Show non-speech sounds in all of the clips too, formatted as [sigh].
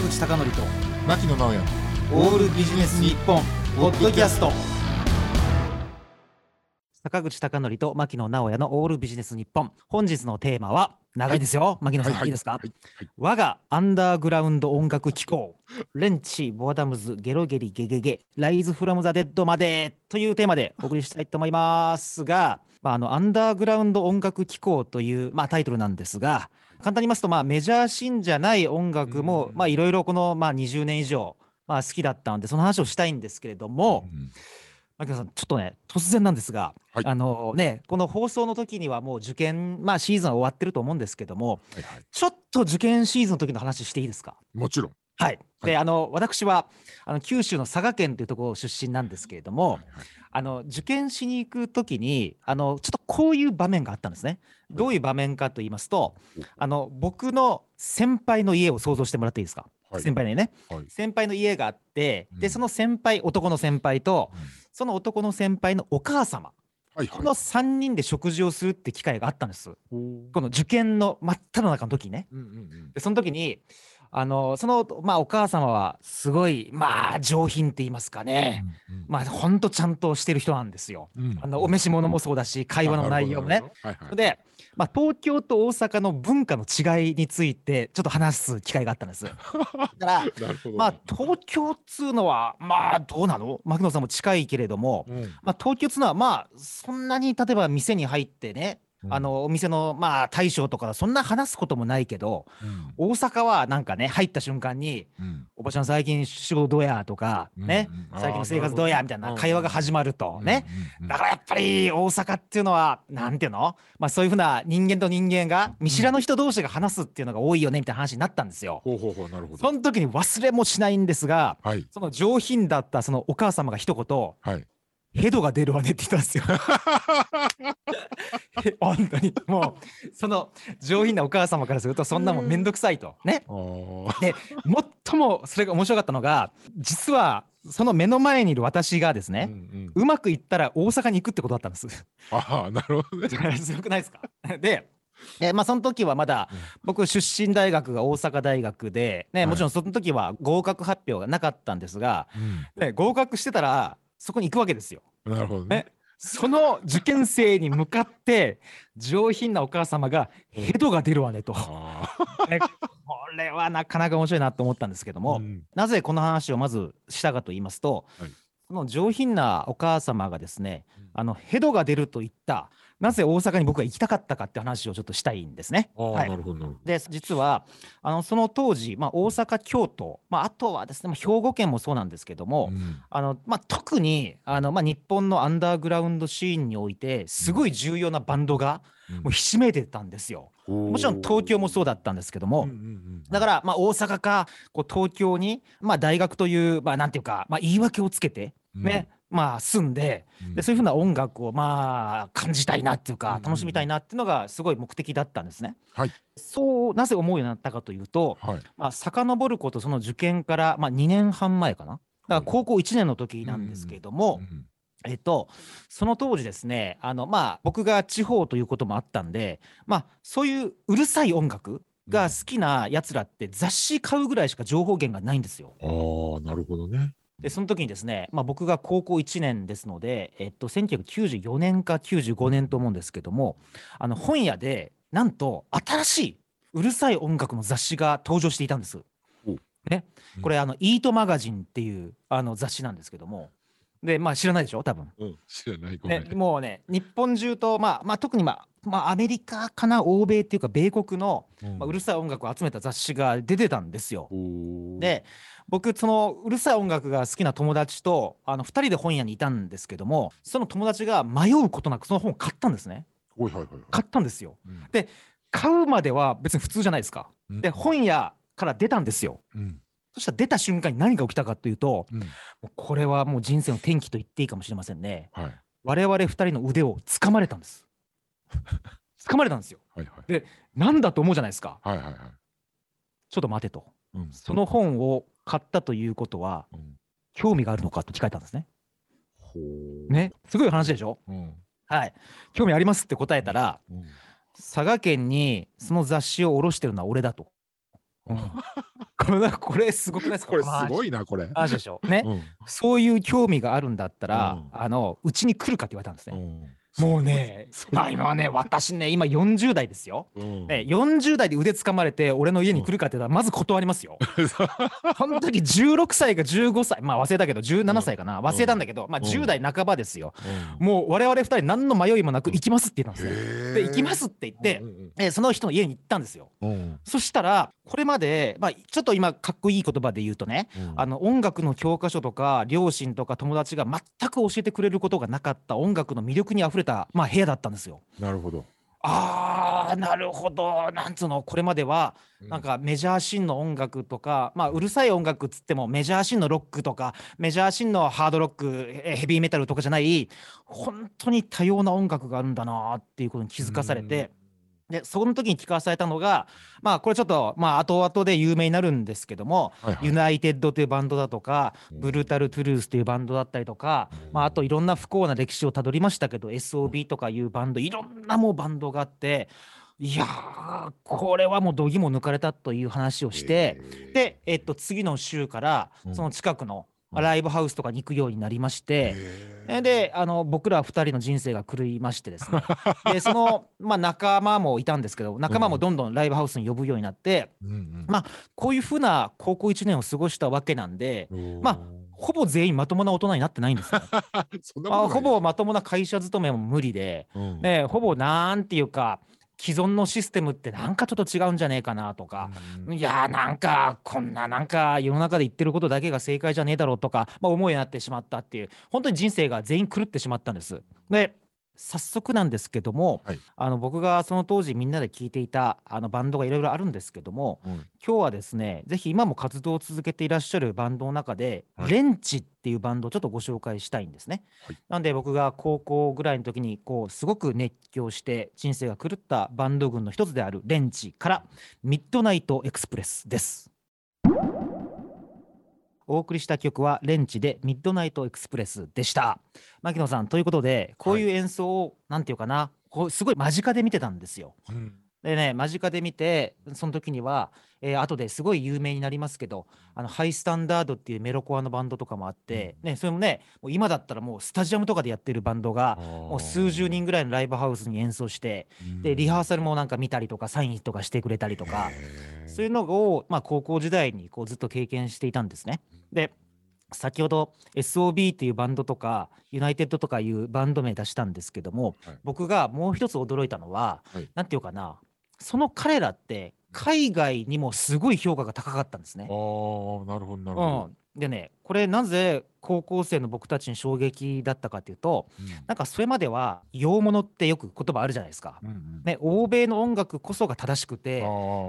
坂口孝則と牧野直哉。オールビジネス日本ポッドキャスト。坂口孝則と牧野直哉のオールビジネス日本。本日のテーマは長いですよ、牧野さん、はい。はいい、いですか、はい。我がアンダーグラウンド音楽機構レンチボアダムズゲロゲリゲゲゲライズフロムザデッドまでというテーマでお送りしたいと思いますが、まあ、あのアンダーグラウンド音楽機構という、まあ、タイトルなんですが簡単に言いますと、まあ、メジャー信じゃない音楽もいろいろこの、まあ、20年以上、まあ、好きだったのでその話をしたいんですけれども、うん牧野さん、ちょっとね、突然なんですが、はい。あのね、この放送の時にはもう受験、まあ、シーズンは終わってると思うんですけども、はいはい。ちょっと受験シーズンの時の話していいですか？もちろんはい。で、はい。あの、私は、あの、九州の佐賀県というところ出身なんですけれども、はいはいあの、受験しに行く時に、あの、ちょっとこういう場面があったんですね。どういう場面かと言いますと、あの、僕の先輩の家を想像してもらっていいですか、はい。先輩の家ね。はい。先輩の家があって、で、うん。その先輩、男の先輩と、その男の先輩のお母様、はいこの3人で食事をするって機会があったんです。う。んこの受験の真っ只中の時にね。で、その時に、あの、その、まあ、お母様は、すごい、まあ、上品って言いますかね。うんまあ、ほんとちゃんとしてる人なんですよ。うんあの、お召し物もそうだし、会話の内容もね。。はいはいで、まあ、東京と大阪の文化の違いについて、ちょっと話す機会があったんです。だから。[laughs] まあ、東京っつうのは、まあ、どうなの？牧野さんも近いけれども、うんまあ、東京っつうのは、まあ、そんなに例えば店に入ってね、あ、のお店の、まあ、大将とかそんな話すこともないけど、うん。大阪はなんかね、入った瞬間に、うんおばちゃん最近仕事どうや？とか、ね、うんうん。最近の生活どうや？みたいな会話が始まるとね。うんうん。だからやっぱり大阪っていうのは、なんていうの？まあそういうふうな人間と人間が見知らぬ人同士が話すっていうのが多いよねみたいな話になったんですよ。ほうほうほうなるほど。その時に忘れもしないんですが、はい。その上品だったそのお母様が一言、はい。ヘドが出るわねって言ったんですよ。[laughs] [laughs] 本当にもう [laughs] その上品なお母様からするとそんなもんめんどくさいとね。で最もそれが面白かったのが実はその目の前にいる私がですね、うんうんうまくいったら大阪に行くってことだったんです。ああなるほどね。[laughs] すごくないですか？でえまあ、その時はまだ僕出身大学が大阪大学で、ね、もちろんその時は合格発表がなかったんですが、ね、合格してたらそこに行くわけですよ。うんなるほどねね。その受験生に向かって上品なお母様がヘドが出るわねと、[laughs] これはなかなか面白いなと思ったんですけども、ーうん。なぜこの話をまずしたかと言いますと、はい。その上品なお母様がですねうん、あのヘドが出るといった、なぜ大阪に僕が行きたかったかって話をちょっとしたいんですね。はい。で実はあのその当時、まあ、大阪、京都、まあ、あとはですね、まあ、兵庫県もそうなんですけども、うん。あのまあ、特にあの、まあ、日本のアンダーグラウンドシーンにおいてすごい重要なバンドがもうひしめいてたんですよ。もちろん東京もそうだったんですけども、うんうんうんだから、まあ、大阪かこう東京に、まあ、大学という、まあ、なんていうか、まあ、言い訳をつけて、ねまあ、住んでうんでそういうふうな音楽を、まあ、感じたいなっていうかうんうんうん楽しみたいなっていうのがすごい目的だったんですね。はいそうなぜ思うようになったかというと、はいまあ遡ることその受験から、まあ、2年半前かな。だから高校1年の時なんですけれども、うんえっと、その当時ですね、あの、まあ、僕が地方ということもあったんで、まあ、そういううるさい音楽が好きな奴らって雑誌買うぐらいしか情報源がないんですよ。ああなるほどね。で、その時にですね、まあ、僕が高校1年ですので、えっと、1994年か95年と思うんですけども、あの、本屋で、なんと、新しいうるさい音楽の雑誌が登場していたんですお。ねうん。これ、あの、イートマガジンっていうあの雑誌なんですけども、で、まあ、知らないでしょ？多分。うん知らないごめね、ん。もうね、日本中と、まあ、まあ、特に、まあ、まあ、アメリカかな、欧米っていうか、米国の、まあ、うるさい音楽を集めた雑誌が出てたんですよ。で、僕、そのうるさい音楽が好きな友達と、あの、二人で本屋にいたんですけども、その友達が迷うことなくその本を買ったんですね。はいはいはいはい。買ったんですよ。うん買うまでは別に普通じゃないですか。うんで、本屋から出たんですよ。うんそしたら出た瞬間に何が起きたかというと、うんこれはもう人生の転機と言っていいかもしれませんね。はい我々二人の腕を掴まれたんです。[laughs] 掴まれたんですよ。はいはいなんだと思うじゃないですか。はいはいはい。ちょっと待てと。うんその本を買ったということは、うん。興味があるのかと聞かれたんですね。ね。すごい話でしょ？うん。はい。興味ありますって答えたら、うん。佐賀県にその雑誌を下ろしてるのは俺だと。うん。これこれすごくないですか？これすいごいな、これ。話でしょ。ね、うん。そういう興味があるんだったら、うん。あのうちに来るかって言われたんですね、うんもうねまあ今はね私ね今40代ですよ、うん。ね、40代で腕掴まれて俺の家に来るかって言ったらまず断りますよ。その時16歳か15歳まあ忘れたけど17歳かな。忘れたんだけど、まあうん。10代半ばですよ。うん。もう我々2人何の迷いもなく行きますって言ったんですね。へで行きますって言ってう、んえその人の家に行ったんですよ。そしたらこれまで、まあ、ちょっと今かっこいい言葉で言うとねうんあの音楽の教科書とか両親とか友達が全く教えてくれることがなかった音楽の魅力にあふれた、まあ、部屋だったんですよ。なるほど。あーなるほどなんつうのこれまではなんかメジャーシーンの音楽とか、まあ、うるさい音楽っつってもメジャーシーンのロックとかメジャーシーンのハードロックえヘビーメタルとかじゃない本当に多様な音楽があるんだなっていうことに気づかされて。でその時に聞かされたのがまあこれちょっとまあ後々で有名になるんですけども、はいはい。ユナイテッドというバンドだとか、うん。ブルータル・トゥルースというバンドだったりとか、うん。まあ、あといろんな不幸な歴史をたどりましたけど SOB とかいうバンドいろんなもうバンドがあっていやーこれはもう度肝抜かれたという話をして、で、えっと、次の週からうん。その近くのうんライブハウスとかに行くようになりまして、えであの僕ら2人の人生が狂いましてですね。[laughs] でその、まあ、仲間もいたんですけど仲間もどんどんライブハウスに呼ぶようになってまこういうふうな高校1年を過ごしたわけなんでまあほぼ全員まともな大人になってないんですよ。[laughs] まあ、ほぼまともな会社勤めも無理で、うん。ね、ほぼなんていうか既存のシステムってなんかちょっと違うんじゃねえかなとか、うんいやーなんかこんななんか世の中で言ってることだけが正解じゃねえだろうとか、まあ、思いになってしまったっていう本当に人生が全員狂ってしまったんです。で早速なんですけども、はいあの僕がその当時みんなで聴いていたあのバンドがいろいろあるんですけどもうん今日はですねぜひ今も活動を続けていらっしゃるバンドの中で、はいレンチっていうバンドをちょっとご紹介したいんですね。はいなんで僕が高校ぐらいの時にこうすごく熱狂して人生が狂ったバンド群の一つであるレンチからミッドナイトエクスプレスです。お送りした曲はレンチでミッドナイトエクスプレスでした。牧野さんということでこういう演奏を、なんていうかなこうすごい間近で見てたんですよ。うんでね間近で見てその時には、えー後ですごい有名になりますけどあのハイスタンダードっていうメロコアのバンドとかもあって、ね、それもねもう今だったらもうスタジアムとかでやってるバンドがもう数十人ぐらいのライブハウスに演奏してでリハーサルもなんか見たりとかサインとかしてくれたりとかそういうのを、まあ、高校時代にこうずっと経験していたんですね。で先ほど SOB っていうバンドとかユナイテッドとかいうバンド名出したんですけども、はい。僕がもう一つ驚いたのは、はい。なんていうかなその彼らって海外にもすごい評価が高かったんですね。ああ、なるほど、なるほど。うん、でねこれなぜ高校生の僕たちに衝撃だったかっていうとなんかそれまでは洋物ってよく言葉あるじゃないですか。うんうんね、欧米の音楽こそが正しくて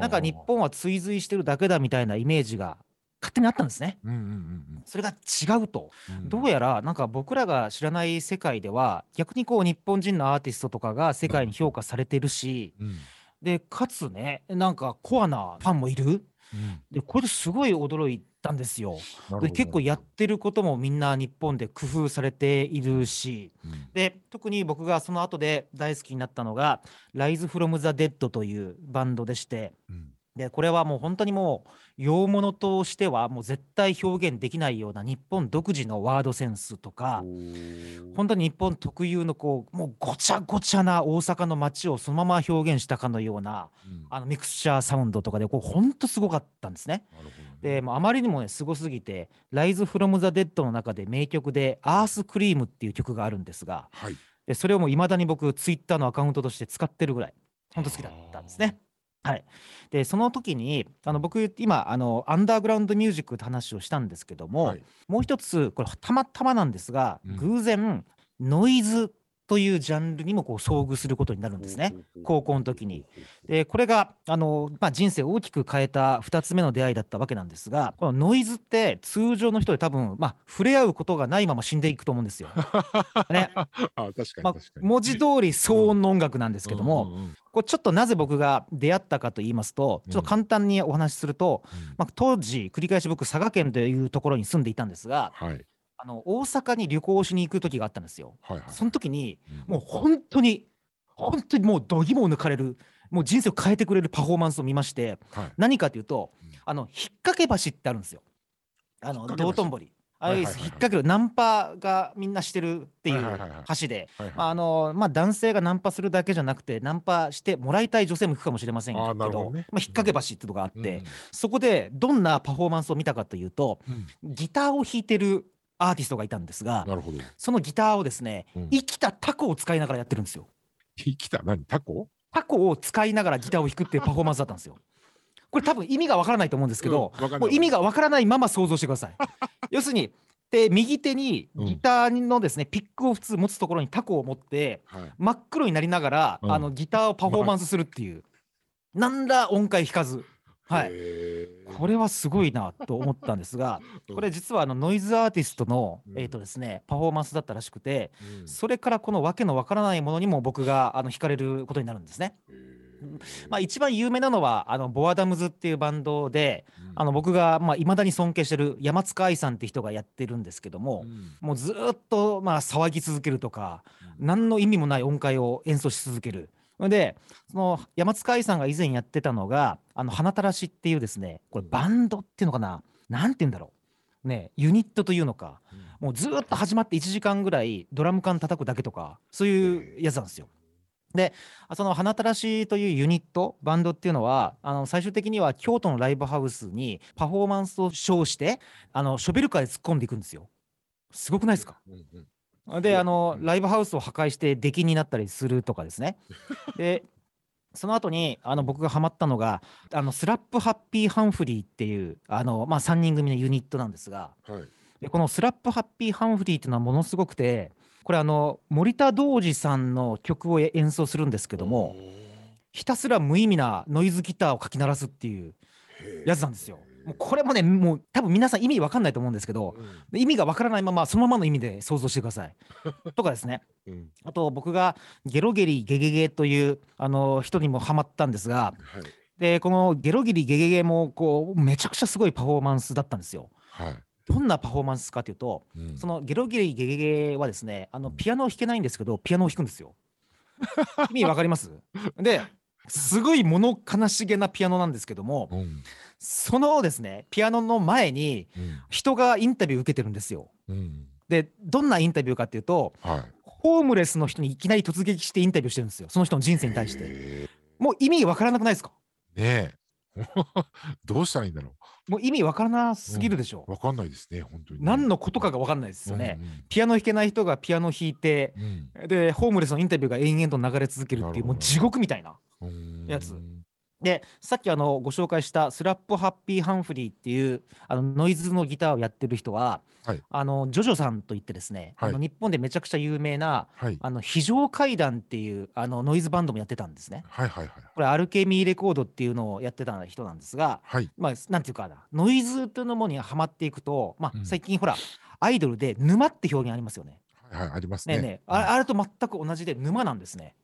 なんか日本は追随してるだけだみたいなイメージが勝手にあったんですね。うんうんうんそれが違うと。うんどうやらなんか僕らが知らない世界では逆にこう日本人のアーティストとかが世界に評価されてるしうんでかつねなんかコアなファンもいる。うん。でこれですごい驚いたんですよ。で結構やってることもみんな日本で工夫されているし。うん。で特に僕がその後で大好きになったのが「Rise from the Dead」というバンドでして。うん。でこれはもう本当にもう洋物としてはもう絶対表現できないような日本独自のワードセンスとか本当に日本特有のこうもうごちゃごちゃな大阪の街をそのまま表現したかのようなうんあのミクスチャーサウンドとかでこう本当すごかったんですね。ねでもうあまりにもねすごすぎて「Rise from the Dead」の中で名曲で「アースクリーム」っていう曲があるんですがはい。でそれをもういまだに僕ツイッターのアカウントとして使ってるぐらい本当好きだったんですね。はい、でその時にあの僕今あのアンダーグラウンドミュージックって話をしたんですけども、はいもう一つこれたまたまなんですが、うん偶然ノイズというジャンルにもこう遭遇することになるんですね。高校の時に。でこれがあの、まあ、人生を大きく変えた2つ目の出会いだったわけなんですがこのノイズって通常の人で多分、まあ、触れ合うことがないまま死んでいくと思うんですよ。ね [laughs] あ確かにまあ確か、に。文字通り騒音の音楽なんですけども、うんうんうんこれちょっとなぜ僕が出会ったかと言いますとちょっと簡単にお話しすると、まあ、当時繰り返し僕佐賀県というところに住んでいたんですがはい。あの大阪に旅行しに行く時があったんですよ。はいはい。その時にうん。もう本当に本当にもう度肝を抜かれるもう人生を変えてくれるパフォーマンスを見ましてはい。何かというとうん。あの引っ掛け橋ってあるんですよ。あの道頓堀ああいう引っ掛けるナンパがみんなしてるっていはいう橋でまああのまあ、男性がナンパするだけじゃなくてナンパしてもらいたい女性も行くかもしれませんけあどね。まあ、引っ掛け橋っていうのがあって、うん。そこでどんなパフォーマンスを見たかというとうん。ギターを弾いてるアーティストがいたんですが。そのギターをですねうん。生きたタコを使いながらやってるんですよ。生きた何？タコ？タコを使いながらギターを弾くっていうパフォーマンスだったんですよ。これ多分意味がわからないと思うんですけど、うんもう意味がわからないまま想像してください。[laughs] 要するにで右手にギターのですね、ピックを普通持つところにタコを持ってはい。真っ黒になりながら、うん。あのギターをパフォーマンスするっていう、なんら音階弾かず、はい、これはすごいなと思ったんですが、[laughs] うん。これ実はあのノイズアーティストの、うん。えーとですね、パフォーマンスだったらしくて、うん。それからこのわけのわからないものにも僕があの惹かれることになるんですね。[laughs] まあ、一番有名なのはあのボアダムズっていうバンドでうん。あの僕がまあ未だに尊敬してる山塚愛さんって人がやってるんですけどもう、ん。もうずーっとまあ騒ぎ続けるとかうん。何の意味もない音階を演奏し続ける。でその山塚愛さんが以前やってたのが「あの花たらし」っていうですねこれバンドっていうのかな？なんて言うんだろう。ねユニットというのか。もうずーっと始まって1時間ぐらいドラム缶叩くだけとかそういうやつなんですよ。でそのハナタラシというユニットバンドっていうのはあの最終的には京都のライブハウスにパフォーマンスを称してあのショベルカーで突っ込んでいくんですよ。すごくないですか？うんうんであのライブハウスを破壊して出禁になったりするとかですね。[laughs] でその後にあの僕がハマったのがあのスラップハッピーハンフリーっていうあの、まあ、3人組のユニットなんですがはい。でこのスラップハッピーハンフリーっていうのはものすごくてこれあの森田童子さんの曲を演奏するんですけどもひたすら無意味なノイズギターをかき鳴らすっていうやつなんですよ。もうこれもねもう多分皆さん意味わかんないと思うんですけどうん意味がわからないままそのままの意味で想像してください。[laughs] とかですねうんあと僕がゲロゲリゲゲゲというあの人にもハマったんですがはい。でこのゲロゲリゲゲゲもこうめちゃくちゃすごいパフォーマンスだったんですよ。はい。どんなパフォーマンスかというとうんそのゲロゲリゲゲゲはですねあのピアノを弾けないんですけどピアノを弾くんですよ。[laughs] 意味わかります？ですごい物悲しげなピアノなんですけどもうんそのですねピアノの前にうん人がインタビュー受けてるんですよ。うんでどんなインタビューかっていうとはい。ホームレスの人にいきなり突撃してインタビューしてるんですよその人の人生に対して。へもう意味わからなくないですか？ーねえ。[laughs] どうしたらいいんだろもう意味わからなすぎるでしょう。わかんないですね、本当にね。何のことかがわかんないですよね。うんピアノ弾けない人がピアノ弾いてうんでホームレスのインタビューが延々と流れ続けるっていうもう地獄みたいな。うんやつでさっきあのご紹介したスラップハッピーハンフリーっていうあのノイズのギターをやってる人は、はいあのジョジョさんといってですね、はいあの日本でめちゃくちゃ有名なはい。あの非常階段っていうあのノイズバンドもやってたんですね。はいはいはい。これアルケミーレコードっていうのをやってた人なんですが、はい。まあなんていうかなノイズというものにはまっていくと、まあうん最近ほらアイドルで沼って表現ありますよね。はいはい、ありますね。ねえねあれと全く同じで沼なんですね。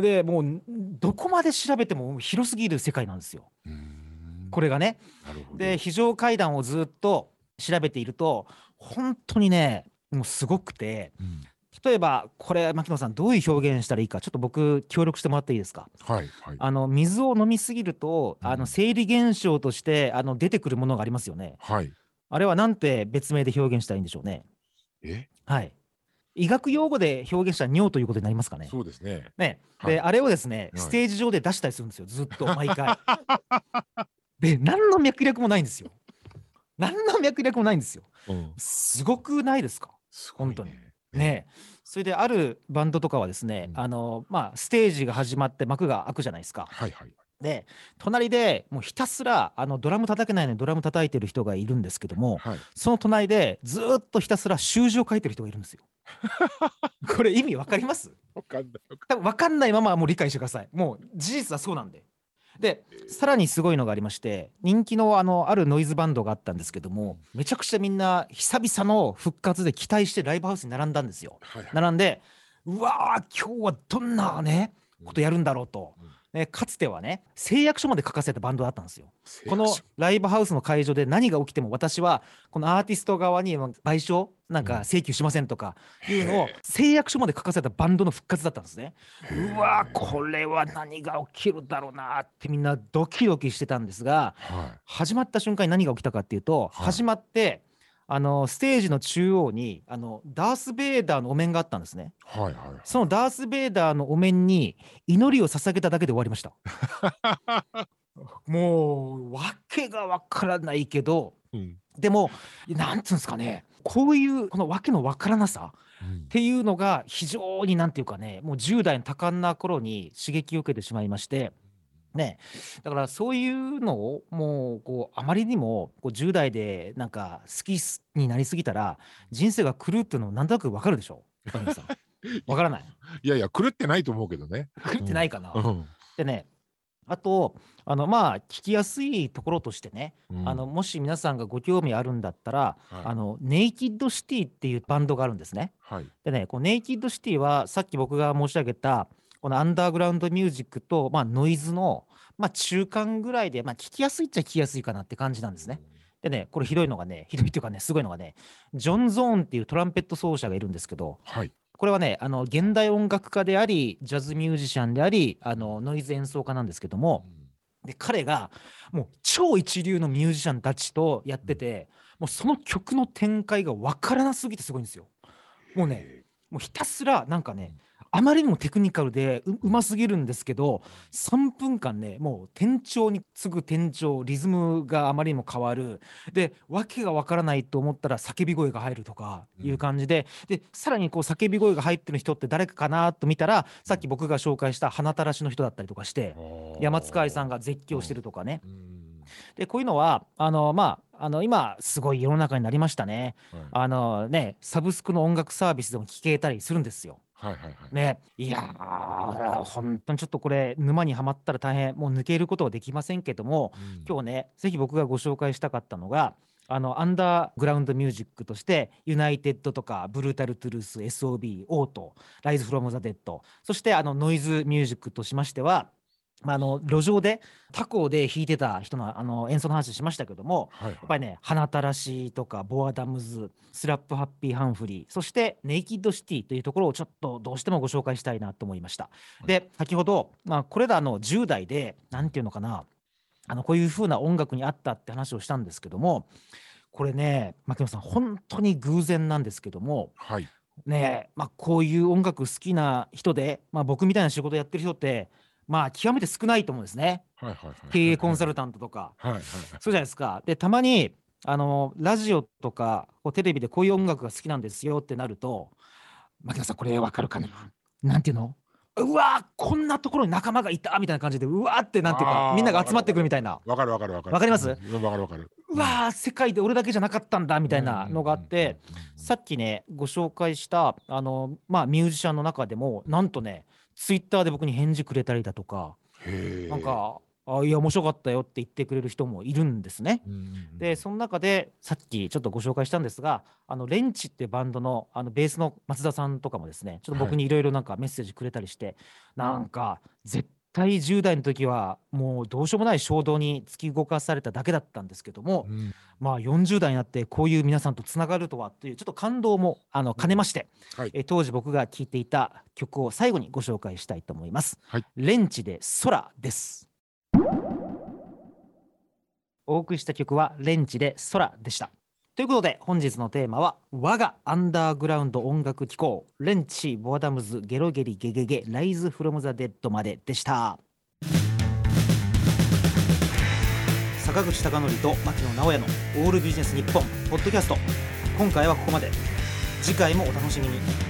でもうどこまで調べても広すぎる世界なんですよ。うんこれがね。なるほど。で非常階段をずっと調べていると本当にねもうすごくてうん例えばこれ牧野さんどういう表現したらいいかちょっと僕協力してもらっていいですか？はいはい。あの水を飲みすぎるとあうんの生理現象としてあの出てくるものがありますよね。はい。あれはなんて別名で表現したらいいんでしょうね。え？はい。医学用語で表現したら尿ということになりますかね。そうですね。ね、はいで、あれをですね、はいステージ上で出したりするんですよ、ずっと毎回。[laughs] で、何の脈絡もないんですよ。何の脈絡もないんですよ。うん。すごくないですか？すごいね本当に。ねえそれであるバンドとかはですね、うんあのまあステージが始まって幕が開くじゃないですか。はいはい。で隣でもうひたすらあのドラム叩けないのにドラム叩いてる人がいるんですけどもはい。その隣でずーっとひたすら習字を書いてる人がいるんですよ。[laughs] これ意味わかります？わかんない。多分分かんないままもう理解してください。もう事実はそうなんで。でさらにすごいのがありまして人気のあのあるノイズバンドがあったんですけどもめちゃくちゃみんな久々の復活で期待してライブハウスに並んだんですよ。はいはい。並んでうわー今日はどんなねことやるんだろうと。ね、かつてはね誓約書まで書かせたバンドだったんですよ。このライブハウスの会場で何が起きても私はこのアーティスト側に賠償なんか請求しませんとかいうのを誓約書まで書かせたバンドの復活だったんですね。うわこれは何が起きるだろうな。ってみんなドキドキしてたんですがは始まった瞬間に何が起きたかっていうと、はい。始まってあのステージの中央にあのダース・ベイダーのお面があったんですね。いはいはいそのダース・ベイダーのお面に祈りを捧げただけで終わりました。[laughs] もう訳がわからないけどうんでもなんつうんですかねこういうこの訳のわからなさうんっていうのが非常になんていうかねもう10代の多感な頃に刺激を受けてしまいまして。ね、だからそういうのをもうこうあまりにもこう10代でなんか好きになりすぎたら人生が狂うっていうのもなんとなくわかるでしょ？わかりますわからない。いやいや狂ってないと思うけどね。狂ってないかな、うん。でねあとあのまあ聞きやすいところとしてね、うん。あのもし皆さんがご興味あるんだったら、はい。あのネイキッドシティっていうバンドがあるんですね。はい。でねこのネイキッドシティはさっき僕が申し上げたこのアンダーグラウンドミュージックと、まあ、ノイズの、まあ、中間ぐらいで、まあ、聞きやすいっちゃ聞きやすいかなって感じなんですね。。でねこれひどいのがねひどいっていうかねすごいのがねジョン・ゾーンっていうトランペット奏者がいるんですけどはいこれはねあの現代音楽家でありジャズミュージシャンでありあのノイズ演奏家なんですけどもで彼がもう超一流のミュージシャンたちとやっててもうその曲の展開が分からなすぎてすごいんですよ。もうねもうひたすらなんかねあまりにもテクニカルでううますぎるんですけど3分間ねもう転調に次ぐ転調リズムがあまりにも変わる。で訳がわからないと思ったら叫び声が入るとかいう感じで、でさらにこう叫び声が入ってる人って誰かかなと見たらさっき僕が紹介した鼻たらしの人だったりとかして山塚愛さんが絶叫してるとかね。うん。でこういうのはあのまああの今すごい世の中になりましたね。はい。あのねサブスクの音楽サービスでも聴けたりするんですよ。はいはいはい。ね、いやー、本当にちょっとこれ、沼にはまったら大変、もう抜けることはできませんけども、うん今日ね、ぜひ僕がご紹介したかったのが、あのアンダーグラウンドミュージックとして、ユナイテッドとか、ブルータルトゥルース、SOB、 OUTO、ライズ・フロム・ザ・デッド、そしてあのノイズミュージックとしましては、まあ、あの路上で他校で弾いてた人のあの演奏の話しましたけども、はいやっぱりね、ハナタラシとか、ボアダムズ、スラップハッピーハンフリー、そしてネイキッドシティというところをちょっとどうしてもご紹介したいなと思いました。い。で、先ほど、まあ、これらの10代で、なんていうのかな、あのこういう風な音楽にあったって話をしたんですけども、これね、牧野さん、本当に偶然なんですけども、はい。ねまあ、こういう音楽好きな人で、まあ、僕みたいな仕事やってる人って、まあ、極めて少ないと思うんですね。はいはいはい。経営コンサル。ルタントとか。はいはいはい。そうじゃないですか。で、たまに、あの、ラジオとか、こうテレビでこういう音楽が好きなんですよってなると、牧野さん、これわかるかな？なんていうの？うわこんなところに仲間がいたみたいな感じで、うわーってなんていうかみんなが集まってくるみたいな。わかるわかるわかる。わかります？うんわかるわかる。うわー世界で俺だけじゃなかったんだみたいなのがあって、さっきね、ご紹介した、あの、まあ、ミュージシャンの中でも、なんとね、ツイッターで僕に返事くれたりだとか、なん、か、あいや、面白かったよって言ってくれる人もいるんですね。うんうんうん。でその中でさっきちょっとご紹介したんですがあのレンチってバンドのあのベースの松田さんとかもですねちょっと僕にい。ろいろなんかメッセージくれたりして、なんか絶対10代の時はもうどうしようもない衝動に突き動かされただけだったんですけども、うんまあ40代になってこういう皆さんとつながるとはというちょっと感動もあの兼ねまして、はいえ当時僕が聴いていた曲を最後にご紹介したいと思います。はいレンチで空です。お送りした曲はレンチで空でした。ということで本日のテーマは我がアンダーグラウンド音楽機構レンチボアダムズゲロゲリゲゲゲライズフロムザデッドまででした。坂口孝則と牧野直哉のオールビジネス日本ポッドキャスト。今回はここまで。次回もお楽しみに。